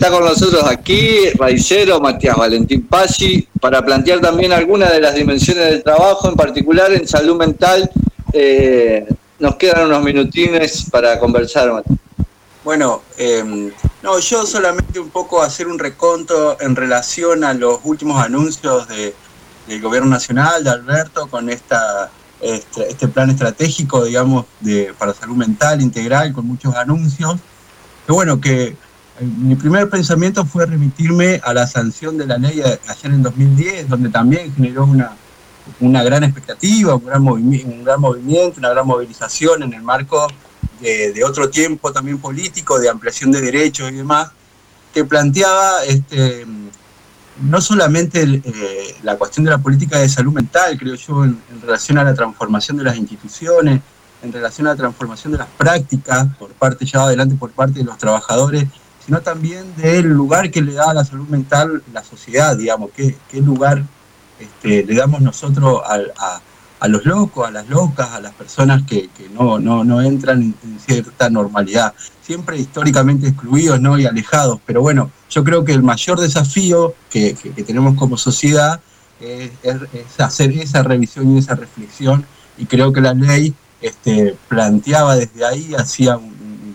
Está con nosotros aquí Raicero Matías Valentín Pasi para plantear también algunas de las dimensiones del trabajo, en particular en salud mental. Eh, nos quedan unos minutines para conversar, Matías. Bueno, em, no, yo solamente un poco hacer un reconto en relación a los últimos anuncios del gobierno nacional, de Alberto, con este, este, plan estratégico, digamos, de, para salud mental integral, con muchos anuncios. Que bueno, que mi primer pensamiento fue remitirme a la sanción de la ley ayer en 2010, donde también generó una, una gran expectativa, un gran, movimiento, una gran movilización en el marco de, otro tiempo también político, de ampliación de derechos y demás, que planteaba este, no solamente eh, la cuestión de la política de salud mental, creo yo, en, en, relación a la transformación de las instituciones, en relación a la transformación de las prácticas por parte, llevada adelante por parte de los trabajadores sino también del lugar que le da a la salud mental la sociedad, digamos, qué, qué lugar este, le damos nosotros a, los locos, a las locas, a las personas que, no, no, entran en, cierta normalidad, siempre históricamente excluidos ¿no? y alejados, pero bueno, yo creo que el mayor desafío que, tenemos como sociedad es, hacer esa revisión y esa reflexión, y creo que la ley este, planteaba desde ahí, hacía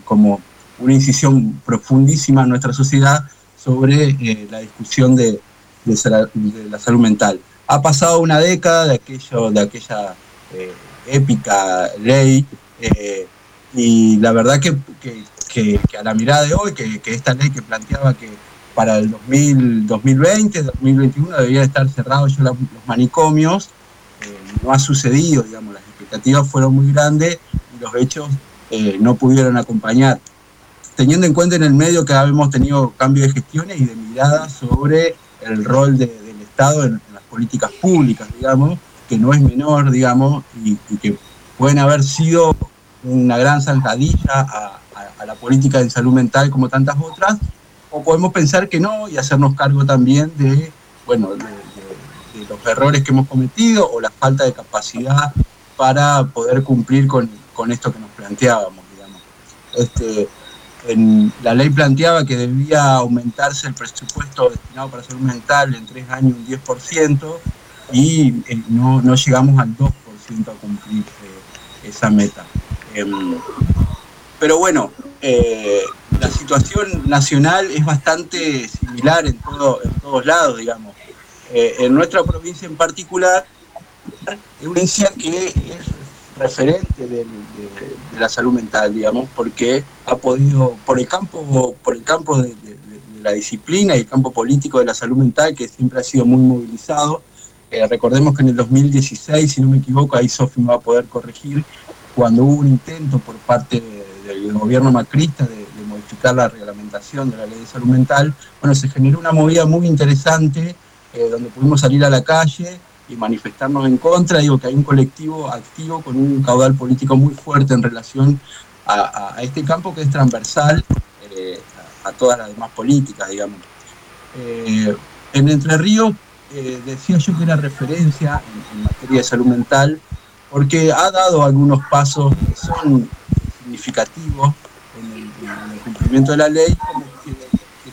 como una incisión profundísima en nuestra sociedad sobre eh, la discusión de, la salud mental. Ha pasado una década de, aquello, de aquella eh, épica ley eh, y la verdad que, a la mirada de hoy, que, esta ley que planteaba que para el 2020, 2021 debían estar cerrados ya los manicomios, no ha sucedido, digamos, las expectativas fueron muy grandes y los hechos no pudieron acompañar teniendo en cuenta en el medio que hemos tenido cambio de gestiones y de mirada sobre el rol del Estado en, las políticas públicas, digamos, que no es menor, digamos, y, que pueden haber sido una gran zancadilla a, la política de salud mental como tantas otras, o podemos pensar que no y hacernos cargo también de, bueno, de, los errores que hemos cometido o la falta de capacidad para poder cumplir con, con esto que nos planteábamos, digamos. Este, la ley planteaba que debía aumentarse el presupuesto destinado para salud mental en tres años un 10% y eh, no, llegamos al 2% a cumplir eh, esa meta. Em, pero bueno, eh, la situación nacional es bastante similar en, todo, en todos lados, digamos. en nuestra provincia en particular, es una provincia que es referente de, la salud mental, digamos, porque ha podido, por el campo, por el campo de, la disciplina y el campo político de la salud mental, que siempre ha sido muy movilizado. Eh, recordemos que en el 2016, si no me equivoco, ahí Sofi me va a poder corregir, cuando hubo un intento por parte del gobierno macrista de, modificar la reglamentación de la ley de salud mental, bueno, se generó una movida muy interesante eh, donde pudimos salir a la calle y manifestarnos en contra. Digo que hay un colectivo activo con un caudal político muy fuerte en relación a, este campo que es transversal eh, a, todas las demás políticas, digamos. Eh, en Entre Ríos eh, decía yo que era referencia en, materia de salud mental porque ha dado algunos pasos que son significativos en el, cumplimiento de la ley, como que,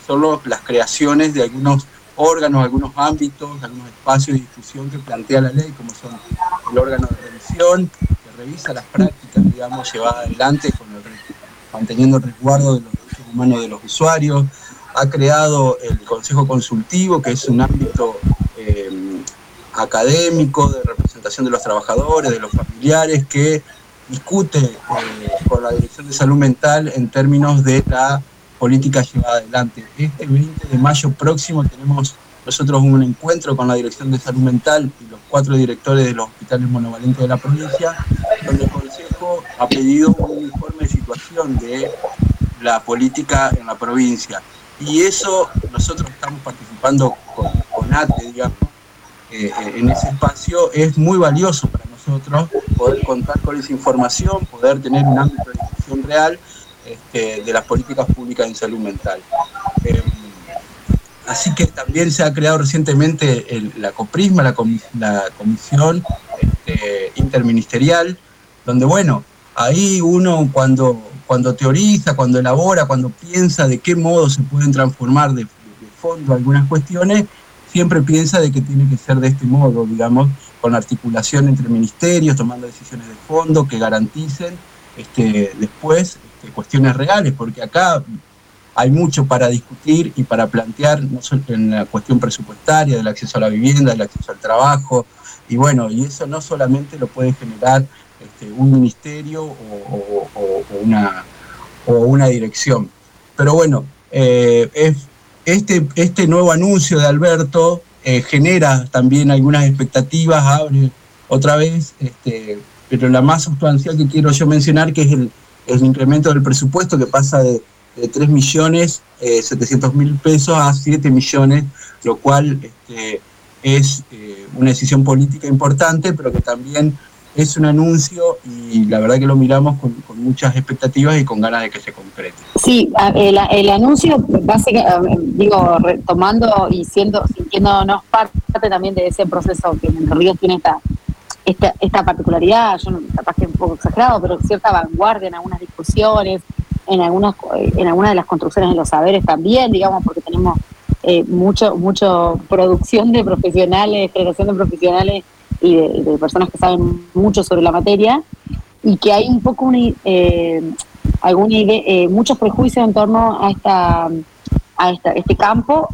son las creaciones de algunos órganos, algunos ámbitos, algunos espacios de discusión que plantea la ley, como son el órgano de revisión, que revisa las prácticas, digamos, llevadas adelante manteniendo el resguardo de los derechos humanos de los usuarios, ha creado el Consejo Consultivo, que es un ámbito eh, académico de representación de los trabajadores, de los familiares, que discute eh, con la Dirección de Salud Mental en términos de la política llevada adelante. Este 20 de mayo próximo tenemos nosotros un encuentro con la Dirección de Salud Mental y los cuatro directores de los hospitales monovalentes de la provincia, donde el Consejo ha pedido un informe de situación de la política en la provincia. Y eso nosotros estamos participando con, con ATE, digamos, eh, en ese espacio, es muy valioso para nosotros poder contar con esa información, poder tener un ámbito de discusión real este, de las políticas públicas en salud mental. Eh, así que también se ha creado recientemente la COPRISMA, la, Comisión este, Interministerial, donde, bueno, ahí uno cuando, cuando teoriza, cuando elabora, cuando piensa de qué modo se pueden transformar de, fondo algunas cuestiones, siempre piensa de que tiene que ser de este modo, digamos, con articulación entre ministerios, tomando decisiones de fondo que garanticen este, después este, cuestiones reales, porque acá hay mucho para discutir y para plantear, no solo en la cuestión presupuestaria, del acceso a la vivienda, del acceso al trabajo, y bueno, y eso no solamente lo puede generar este, un ministerio o, una, o una dirección. Pero bueno, eh, este, este nuevo anuncio de Alberto eh, genera también algunas expectativas, abre otra vez, este, pero la más sustancial que quiero yo mencionar, que es el, el incremento del presupuesto que pasa de de 3 millones eh, 700 mil pesos a 7 millones, lo cual este, es eh, una decisión política importante, pero que también es un anuncio y la verdad que lo miramos con, muchas expectativas y con ganas de que se concrete. Sí, el, el anuncio, básicamente, digo, retomando y siendo, sintiéndonos parte también de ese proceso que en Río tiene esta, esta, esta particularidad, yo capaz que un poco exagerado, pero cierta vanguardia en algunas discusiones, en algunas en algunas de las construcciones de los saberes también, digamos, porque tenemos eh, mucho mucho producción de profesionales, creación de profesionales y de, personas que saben mucho sobre la materia y que hay un poco una, eh, eh, muchos prejuicios en torno a esta a esta, este campo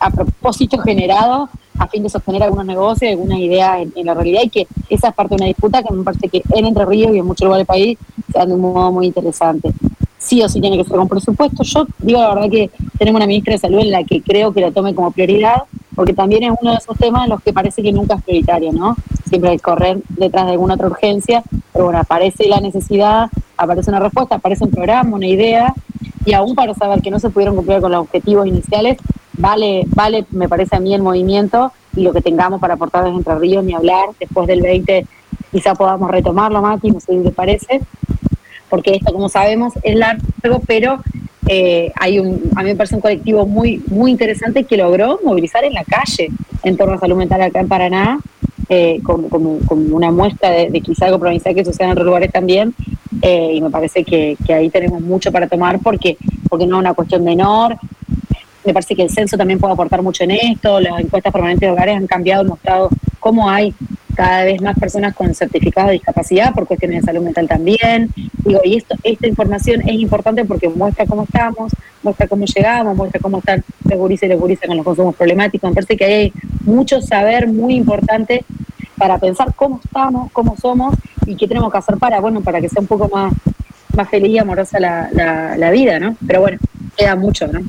a propósito generado a fin de sostener algunos negocios, alguna idea en, la realidad y que esa es parte de una disputa que me parece que en Entre Ríos y en muchos lugares del país se de un modo muy interesante sí o sí tiene que ser con presupuesto. Yo digo la verdad que tenemos una ministra de salud en la que creo que la tome como prioridad, porque también es uno de esos temas en los que parece que nunca es prioritario, ¿no? Siempre hay que correr detrás de alguna otra urgencia, pero bueno, aparece la necesidad, aparece una respuesta, aparece un programa, una idea, y aún para saber que no se pudieron cumplir con los objetivos iniciales, vale, vale, me parece a mí el movimiento y lo que tengamos para aportar desde Entre Ríos, ni hablar, después del 20 quizá podamos retomarlo, Mati, no sé te parece, porque esto, como sabemos, es largo, pero eh, hay un, a mí me parece un colectivo muy, muy interesante que logró movilizar en la calle en torno a salud mental acá en Paraná, eh, como, una muestra de, quizá algo provincial que sucede en otros lugares también, eh, y me parece que, ahí tenemos mucho para tomar porque, porque no es una cuestión menor. Me parece que el censo también puede aportar mucho en esto, las encuestas permanentes de hogares han cambiado, mostrado cómo hay cada vez más personas con certificado de discapacidad por cuestiones de salud mental también. Digo, y esto, esta información es importante porque muestra cómo estamos, muestra cómo llegamos, muestra cómo están los gurises y los gurises con los consumos problemáticos. Me parece que hay mucho saber muy importante para pensar cómo estamos, cómo somos y qué tenemos que hacer para, bueno, para que sea un poco más, más feliz y amorosa la, la, la vida, ¿no? Pero bueno, queda mucho, ¿no?